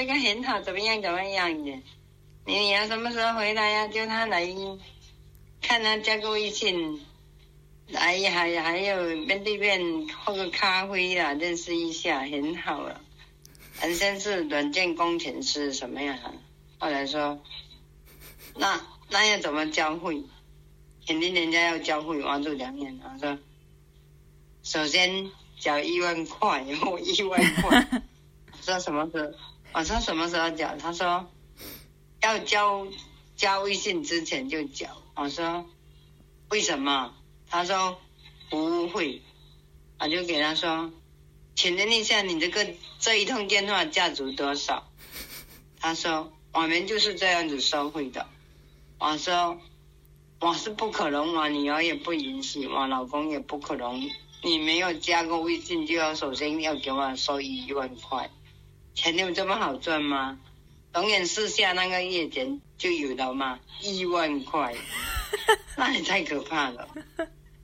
这个很好，怎么样怎么样的？你你要什么时候回来呀、叫他来看他加个微信，来还还有面对面喝个咖啡啦，认识一下，很好了。本身是软件工程师什么样？后来说，那那要怎么教会？肯定人家要教会，王住两年。他说，首先缴一万块，我一万块。我 说什么时候？我说什么时候缴？他说要交加微信之前就缴。我说为什么？他说服务费。我就给他说，请问一下，你这个这一通电话价值多少？他说我们就是这样子收费的。我说我是不可能，我女儿也不允许，我老公也不可能。你没有加过微信，就要首先要给我收一万块，钱有这么好赚吗？永远试下那个月钱就有了吗？一万块，那也太可怕了，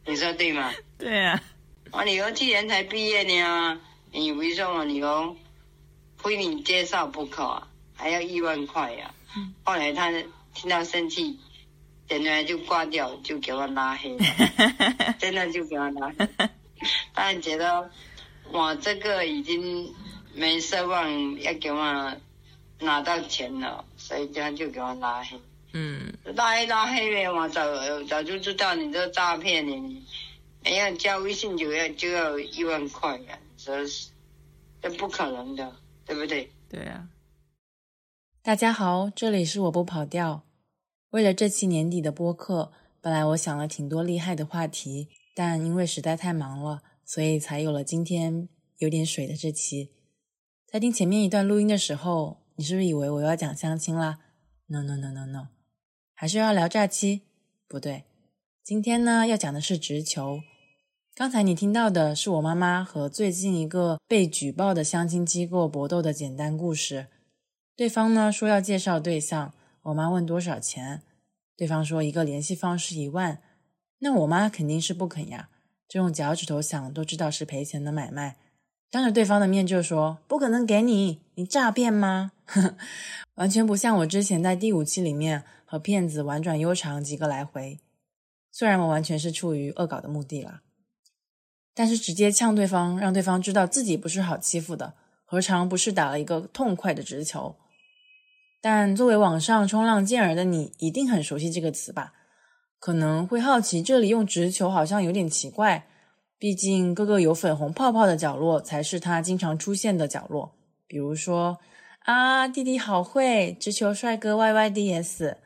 你说对吗？对啊，我女儿去年才毕业呢，你以为说我女儿非你介绍不可啊？还要一万块呀、后来他听到生气，点回来就挂掉，就给我拉黑了，真的就给我拉黑。但觉得我这个已经没奢望要给我拿到钱了，所以这样就给我拉黑。嗯，拉黑拉黑呗，我早早就知道你这诈骗你，没有加微信就要就要一万块呀，这是这不可能的，对不对？对啊，大家好，这里是我不跑调。为了这期年底的播客，本来我想了挺多厉害的话题，但因为实在太忙了，所以才有了今天有点水的这期。在听前面一段录音的时候，你是不是以为我要讲相亲啦？No No No No No，还是要聊诈欺？不对，今天呢要讲的是直球。刚才你听到的是我妈妈和最近一个被举报的相亲机构搏斗的简单故事。对方呢说要介绍对象，我妈问多少钱，对方说一个联系方式一万，那我妈肯定是不肯呀，这用脚趾头想都知道是赔钱的买卖，当着对方的面就说不可能给你，你诈骗吗？完全不像我之前在第五期里面和骗子婉转悠长几个来回，虽然我完全是出于恶搞的目的啦，但是直接呛对方，让对方知道自己不是好欺负的，何尝不是打了一个痛快的直球？但作为网上冲浪健儿的你，一定很熟悉这个词吧？可能会好奇，这里用直球好像有点奇怪，毕竟各个有粉红泡泡的角落才是他经常出现的角落。比如说啊，弟弟好会直球帅哥 Y Y D S，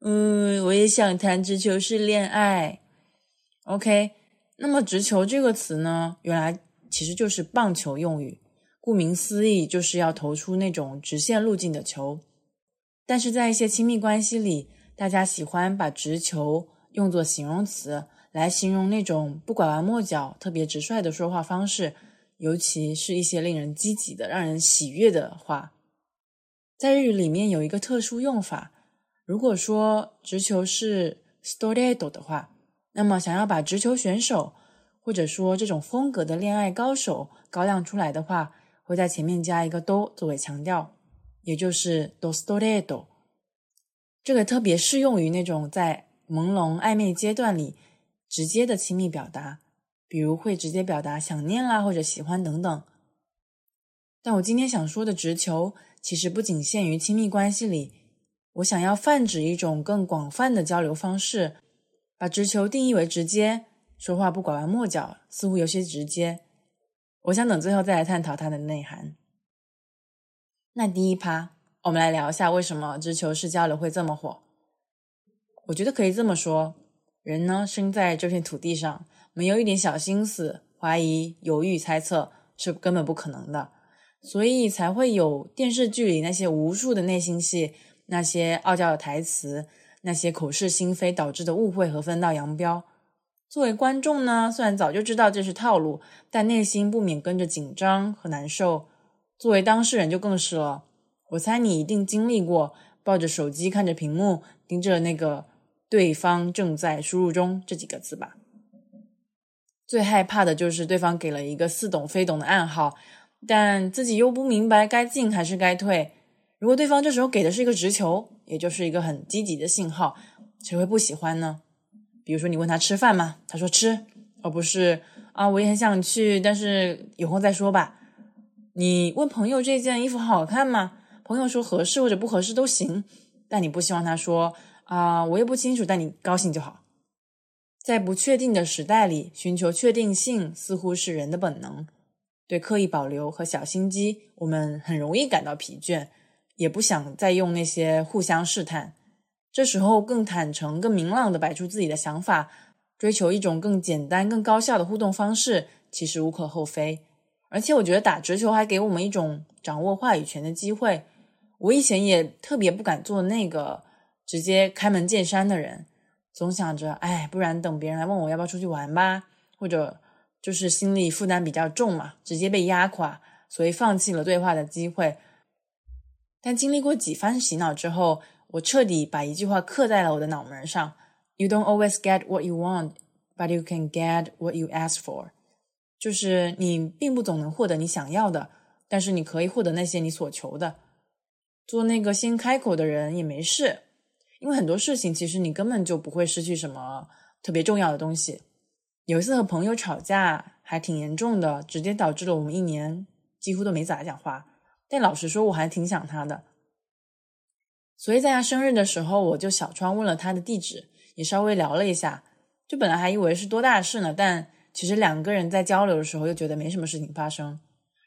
嗯，我也想谈直球式恋爱。OK，那么直球这个词呢，原来其实就是棒球用语，顾名思义就是要投出那种直线路径的球。但是在一些亲密关系里，大家喜欢把直球用作形容词来形容那种不拐弯抹角、特别直率的说话方式，尤其是一些令人积极的、让人喜悦的话。在日语里面有一个特殊用法，如果说直球是 storedo 的话，那么想要把直球选手或者说这种风格的恋爱高手高亮出来的话，会在前面加一个 do 作为强调。也就是 do storedo，这个特别适用于那种在朦胧暧昧阶段里直接的亲密表达，比如会直接表达想念啦或者喜欢等等。但我今天想说的直球，其实不仅限于亲密关系里，我想要泛指一种更广泛的交流方式，把直球定义为直接，说话不拐弯抹角，似乎有些直接。我想等最后再来探讨它的内涵。那第一趴，我们来聊一下为什么直球式交流会这么火。我觉得可以这么说：人呢，生在这片土地上，没有一点小心思、怀疑、犹豫、猜测，是根本不可能的。所以才会有电视剧里那些无数的内心戏，那些傲娇的台词，那些口是心非导致的误会和分道扬镳。作为观众呢，虽然早就知道这是套路，但内心不免跟着紧张和难受。作为当事人就更是了，我猜你一定经历过抱着手机看着屏幕，盯着那个“对方正在输入中”这几个字吧。最害怕的就是对方给了一个似懂非懂的暗号，但自己又不明白该进还是该退。如果对方这时候给的是一个直球，也就是一个很积极的信号，谁会不喜欢呢？比如说你问他吃饭吗？他说吃，而不是啊我也很想去，但是以后再说吧。你问朋友这件衣服好看吗？朋友说合适或者不合适都行，但你不希望他说啊我也不清楚，但你高兴就好。在不确定的时代里，寻求确定性似乎是人的本能。对刻意保留和小心机，我们很容易感到疲倦，也不想再用那些互相试探。这时候，更坦诚、更明朗的摆出自己的想法，追求一种更简单、更高效的互动方式，其实无可厚非。而且，我觉得打直球还给我们一种掌握话语权的机会。我以前也特别不敢做那个直接开门见山的人。总想着，哎，不然等别人来问我要不要出去玩吧，或者就是心理负担比较重嘛，直接被压垮，所以放弃了对话的机会。但经历过几番洗脑之后，我彻底把一句话刻在了我的脑门上：You don't always get what you want, but you can get what you ask for。就是你并不总能获得你想要的，但是你可以获得那些你所求的。做那个先开口的人也没事。因为很多事情，其实你根本就不会失去什么特别重要的东西。有一次和朋友吵架，还挺严重的，直接导致了我们一年几乎都没咋讲话。但老实说，我还挺想他的。所以在他生日的时候，我就小窗问了他的地址，也稍微聊了一下。就本来还以为是多大事呢，但其实两个人在交流的时候，又觉得没什么事情发生。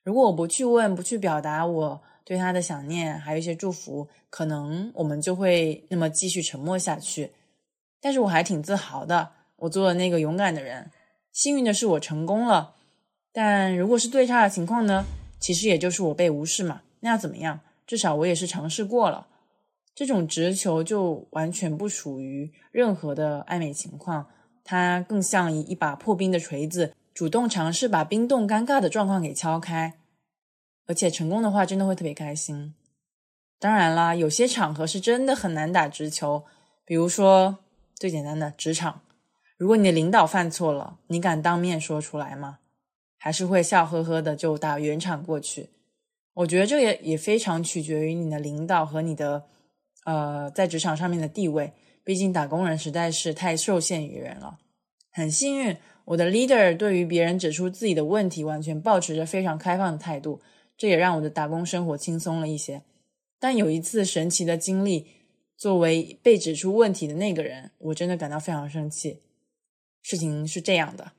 如果我不去问，不去表达我。对他的想念，还有一些祝福，可能我们就会那么继续沉默下去。但是我还挺自豪的，我做了那个勇敢的人。幸运的是我成功了，但如果是最差的情况呢？其实也就是我被无视嘛，那要怎么样？至少我也是尝试过了。这种直球就完全不属于任何的暧昧情况，它更像一一把破冰的锤子，主动尝试把冰冻尴尬的状况给敲开。而且成功的话，真的会特别开心。当然啦，有些场合是真的很难打直球，比如说最简单的职场。如果你的领导犯错了，你敢当面说出来吗？还是会笑呵呵的就打圆场过去？我觉得这也也非常取决于你的领导和你的呃在职场上面的地位。毕竟打工人实在是太受限于人了。很幸运，我的 leader 对于别人指出自己的问题，完全保持着非常开放的态度。这也让我的打工生活轻松了一些。但有一次神奇的经历，作为被指出问题的那个人，我真的感到非常生气。事情是这样的：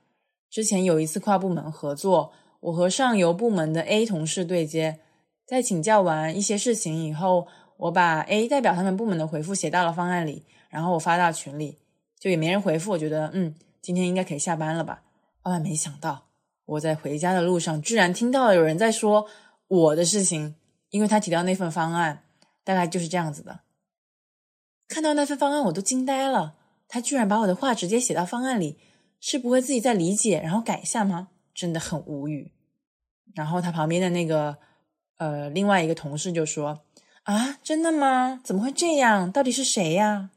之前有一次跨部门合作，我和上游部门的 A 同事对接，在请教完一些事情以后，我把 A 代表他们部门的回复写到了方案里，然后我发到群里，就也没人回复。我觉得，嗯，今天应该可以下班了吧？万万没想到，我在回家的路上居然听到了有人在说。我的事情，因为他提到那份方案，大概就是这样子的。看到那份方案，我都惊呆了。他居然把我的话直接写到方案里，是不会自己再理解然后改一下吗？真的很无语。然后他旁边的那个呃另外一个同事就说：“啊，真的吗？怎么会这样？到底是谁呀？”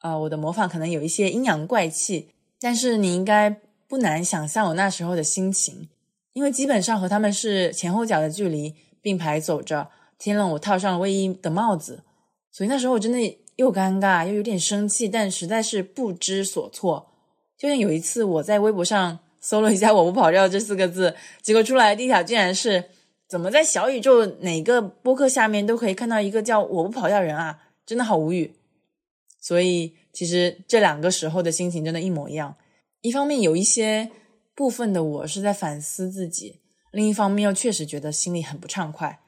啊，我的模仿可能有一些阴阳怪气，但是你应该不难想象我那时候的心情。因为基本上和他们是前后脚的距离并排走着，天冷我套上了卫衣的帽子，所以那时候我真的又尴尬又有点生气，但实在是不知所措。就像有一次我在微博上搜了一下“我不跑调”这四个字，结果出来的第一条竟然是怎么在小宇宙哪个播客下面都可以看到一个叫“我不跑调”人啊，真的好无语。所以其实这两个时候的心情真的一模一样，一方面有一些。部分的我是在反思自己，另一方面又确实觉得心里很不畅快。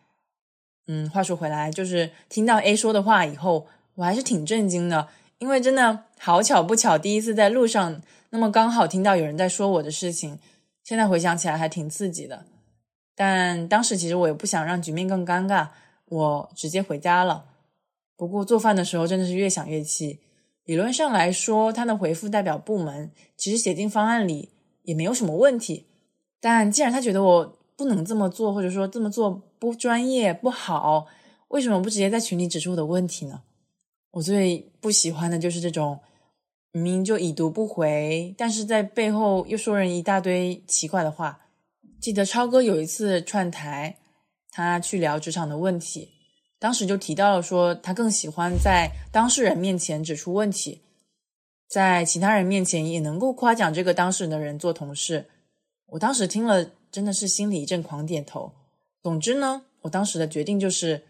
嗯，话说回来，就是听到 A 说的话以后，我还是挺震惊的，因为真的好巧不巧，第一次在路上，那么刚好听到有人在说我的事情，现在回想起来还挺刺激的。但当时其实我也不想让局面更尴尬，我直接回家了。不过做饭的时候真的是越想越气。理论上来说，他的回复代表部门，其实写进方案里。也没有什么问题，但既然他觉得我不能这么做，或者说这么做不专业不好，为什么不直接在群里指出我的问题呢？我最不喜欢的就是这种明明就已读不回，但是在背后又说人一大堆奇怪的话。记得超哥有一次串台，他去聊职场的问题，当时就提到了说，他更喜欢在当事人面前指出问题，在其他人面前也能够夸奖这个当事人的人做同事。我当时听了，真的是心里一阵狂点头。总之呢，我当时的决定就是，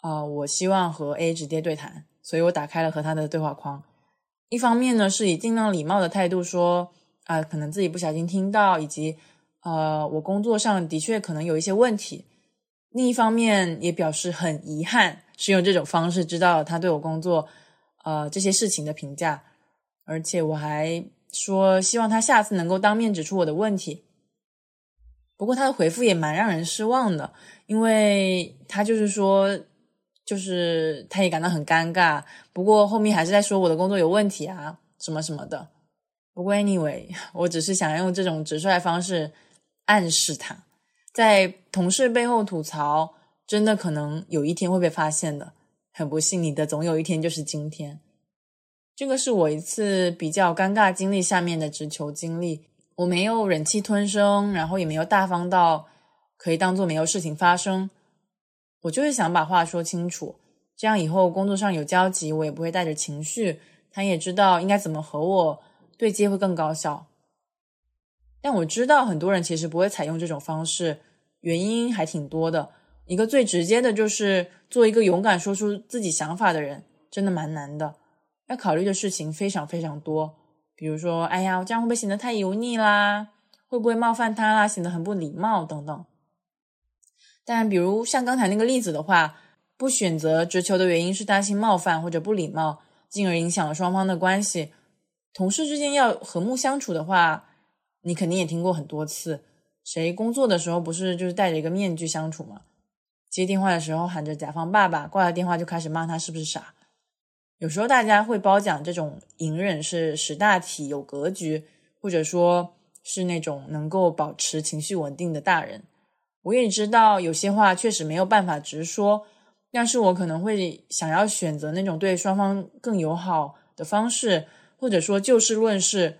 啊，我希望和 A 直接对谈，所以我打开了和他的对话框。一方面呢，是以尽量礼貌的态度说，啊，可能自己不小心听到，以及，呃，我工作上的确可能有一些问题。另一方面，也表示很遗憾，是用这种方式知道他对我工作，呃，这些事情的评价。而且我还说，希望他下次能够当面指出我的问题。不过他的回复也蛮让人失望的，因为他就是说，就是他也感到很尴尬。不过后面还是在说我的工作有问题啊，什么什么的。不过 anyway，我只是想用这种直率方式暗示他，在同事背后吐槽，真的可能有一天会被发现的。很不幸，你的总有一天就是今天。这个是我一次比较尴尬经历下面的直球经历。我没有忍气吞声，然后也没有大方到可以当做没有事情发生。我就是想把话说清楚，这样以后工作上有交集，我也不会带着情绪。他也知道应该怎么和我对接会更高效。但我知道很多人其实不会采用这种方式，原因还挺多的。一个最直接的就是做一个勇敢说出自己想法的人，真的蛮难的，要考虑的事情非常非常多。比如说，哎呀，我这样会不会显得太油腻啦？会不会冒犯他啦？显得很不礼貌等等。但比如像刚才那个例子的话，不选择直球的原因是担心冒犯或者不礼貌，进而影响了双方的关系。同事之间要和睦相处的话，你肯定也听过很多次。谁工作的时候不是就是戴着一个面具相处吗？接电话的时候喊着“甲方爸爸”，挂了电话就开始骂他是不是傻？有时候大家会褒奖这种隐忍是识大体、有格局，或者说是那种能够保持情绪稳定的大人。我也知道有些话确实没有办法直说，但是我可能会想要选择那种对双方更友好的方式，或者说就事论事。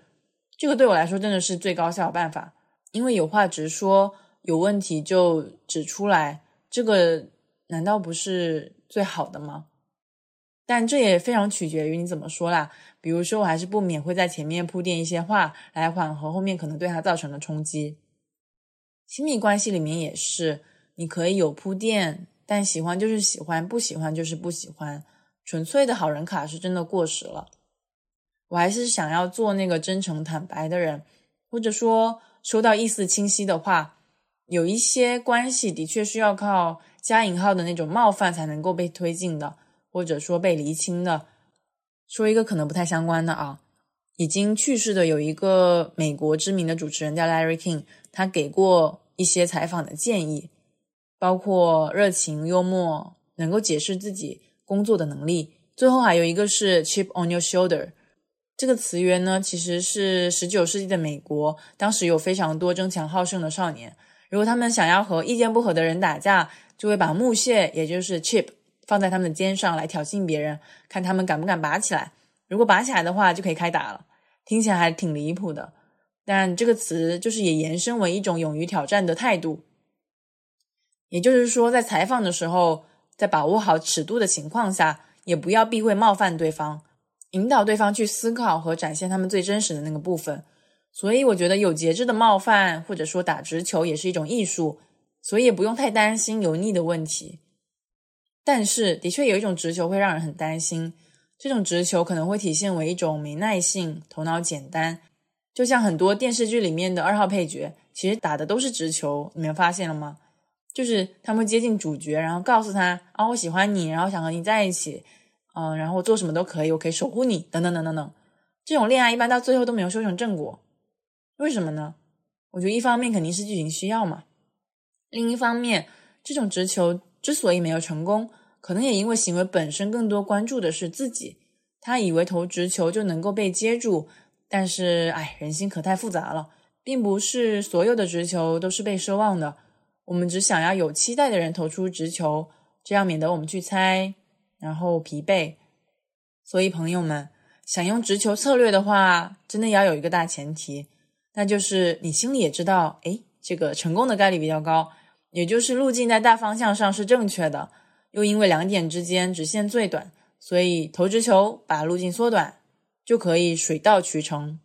这个对我来说真的是最高效的办法，因为有话直说，有问题就指出来，这个难道不是最好的吗？但这也非常取决于你怎么说啦。比如说，我还是不免会在前面铺垫一些话，来缓和后面可能对他造成的冲击。亲密关系里面也是，你可以有铺垫，但喜欢就是喜欢，不喜欢就是不喜欢。纯粹的好人卡是真的过时了。我还是想要做那个真诚坦白的人，或者说说到意思清晰的话。有一些关系的确是要靠加引号的那种冒犯才能够被推进的。或者说被厘清的，说一个可能不太相关的啊，已经去世的有一个美国知名的主持人叫 Larry King，他给过一些采访的建议，包括热情、幽默、能够解释自己工作的能力。最后还有一个是 chip on your shoulder 这个词源呢，其实是十九世纪的美国，当时有非常多争强好胜的少年，如果他们想要和意见不合的人打架，就会把木屑，也就是 chip。放在他们的肩上来挑衅别人，看他们敢不敢拔起来。如果拔起来的话，就可以开打了。听起来还挺离谱的，但这个词就是也延伸为一种勇于挑战的态度。也就是说，在采访的时候，在把握好尺度的情况下，也不要避讳冒犯对方，引导对方去思考和展现他们最真实的那个部分。所以，我觉得有节制的冒犯或者说打直球也是一种艺术，所以也不用太担心油腻的问题。但是，的确有一种直球会让人很担心。这种直球可能会体现为一种没耐性、头脑简单，就像很多电视剧里面的二号配角，其实打的都是直球。你们发现了吗？就是他们接近主角，然后告诉他啊，我喜欢你，然后想和你在一起，嗯，然后我做什么都可以，我可以守护你，等等等等等。这种恋爱一般到最后都没有修成正果，为什么呢？我觉得一方面肯定是剧情需要嘛，另一方面这种直球。之所以没有成功，可能也因为行为本身更多关注的是自己。他以为投直球就能够被接住，但是，哎，人心可太复杂了，并不是所有的直球都是被奢望的。我们只想要有期待的人投出直球，这样免得我们去猜，然后疲惫。所以，朋友们想用直球策略的话，真的要有一个大前提，那就是你心里也知道，哎，这个成功的概率比较高。也就是路径在大方向上是正确的，又因为两点之间直线最短，所以投直球把路径缩短，就可以水到渠成。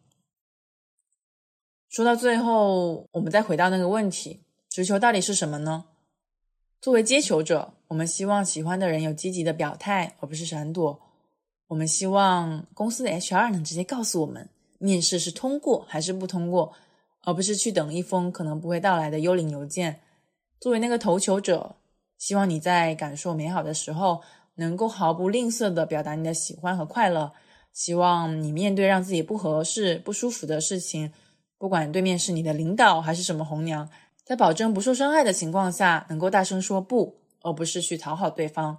说到最后，我们再回到那个问题：直球到底是什么呢？作为接球者，我们希望喜欢的人有积极的表态，而不是闪躲。我们希望公司的 HR 能直接告诉我们，面试是通过还是不通过，而不是去等一封可能不会到来的幽灵邮件。作为那个投球者，希望你在感受美好的时候，能够毫不吝啬的表达你的喜欢和快乐。希望你面对让自己不合适、不舒服的事情。不管对面是你的领导还是什么红娘，在保证不受伤害的情况下，能够大声说不，而不是去讨好对方。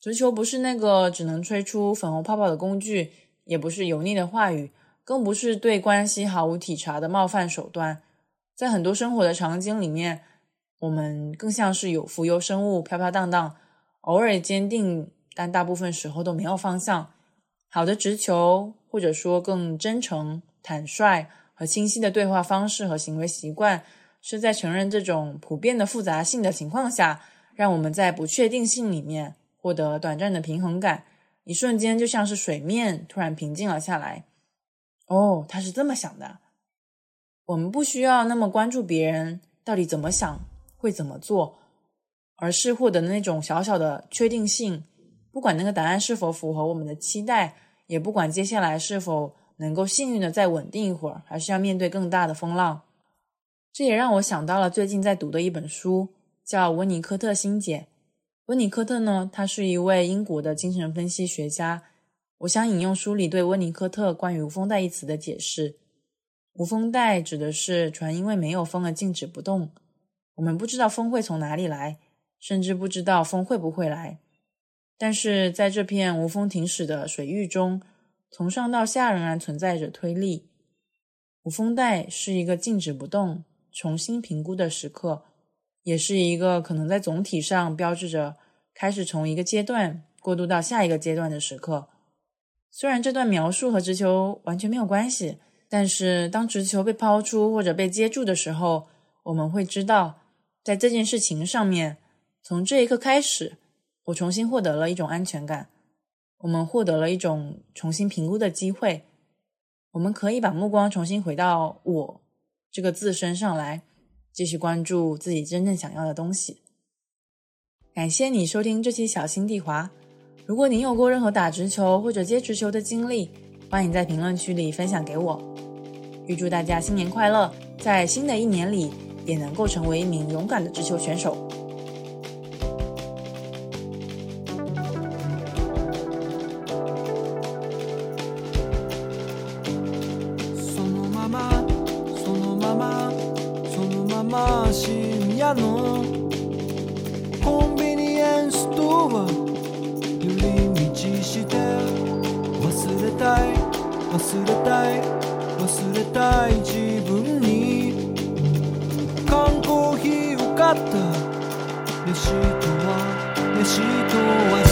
直球不是那个只能吹出粉红泡泡的工具，也不是油腻的话语，更不是对关系毫无体察的冒犯手段。在很多生活的场景里面，我们更像是有浮游生物，飘飘荡荡，偶尔坚定，但大部分时候都没有方向。好的直球，或者说更真诚、坦率。和清晰的对话方式和行为习惯，是在承认这种普遍的复杂性的情况下，让我们在不确定性里面获得短暂的平衡感，一瞬间就像是水面突然平静了下来。哦，他是这么想的。我们不需要那么关注别人到底怎么想，会怎么做，而是获得那种小小的确定性，不管那个答案是否符合我们的期待，也不管接下来是否。能够幸运的再稳定一会儿，还是要面对更大的风浪？这也让我想到了最近在读的一本书，叫《温尼科特心结》。温尼科特呢，他是一位英国的精神分析学家。我想引用书里对温尼科特关于“无风带”一词的解释：“无风带”指的是船因为没有风而静止不动。我们不知道风会从哪里来，甚至不知道风会不会来。但是在这片无风停驶的水域中，从上到下仍然存在着推力，无风带是一个静止不动、重新评估的时刻，也是一个可能在总体上标志着开始从一个阶段过渡到下一个阶段的时刻。虽然这段描述和直球完全没有关系，但是当直球被抛出或者被接住的时候，我们会知道，在这件事情上面，从这一刻开始，我重新获得了一种安全感。我们获得了一种重新评估的机会，我们可以把目光重新回到“我”这个字身上来，继续关注自己真正想要的东西。感谢你收听这期小心地滑。如果您有过任何打直球或者接直球的经历，欢迎在评论区里分享给我。预祝大家新年快乐，在新的一年里也能够成为一名勇敢的直球选手。のコンビニエンスストア寄り道して忘れたい忘れたい忘れたい自分に缶コーヒーを買ったレシートはレシートは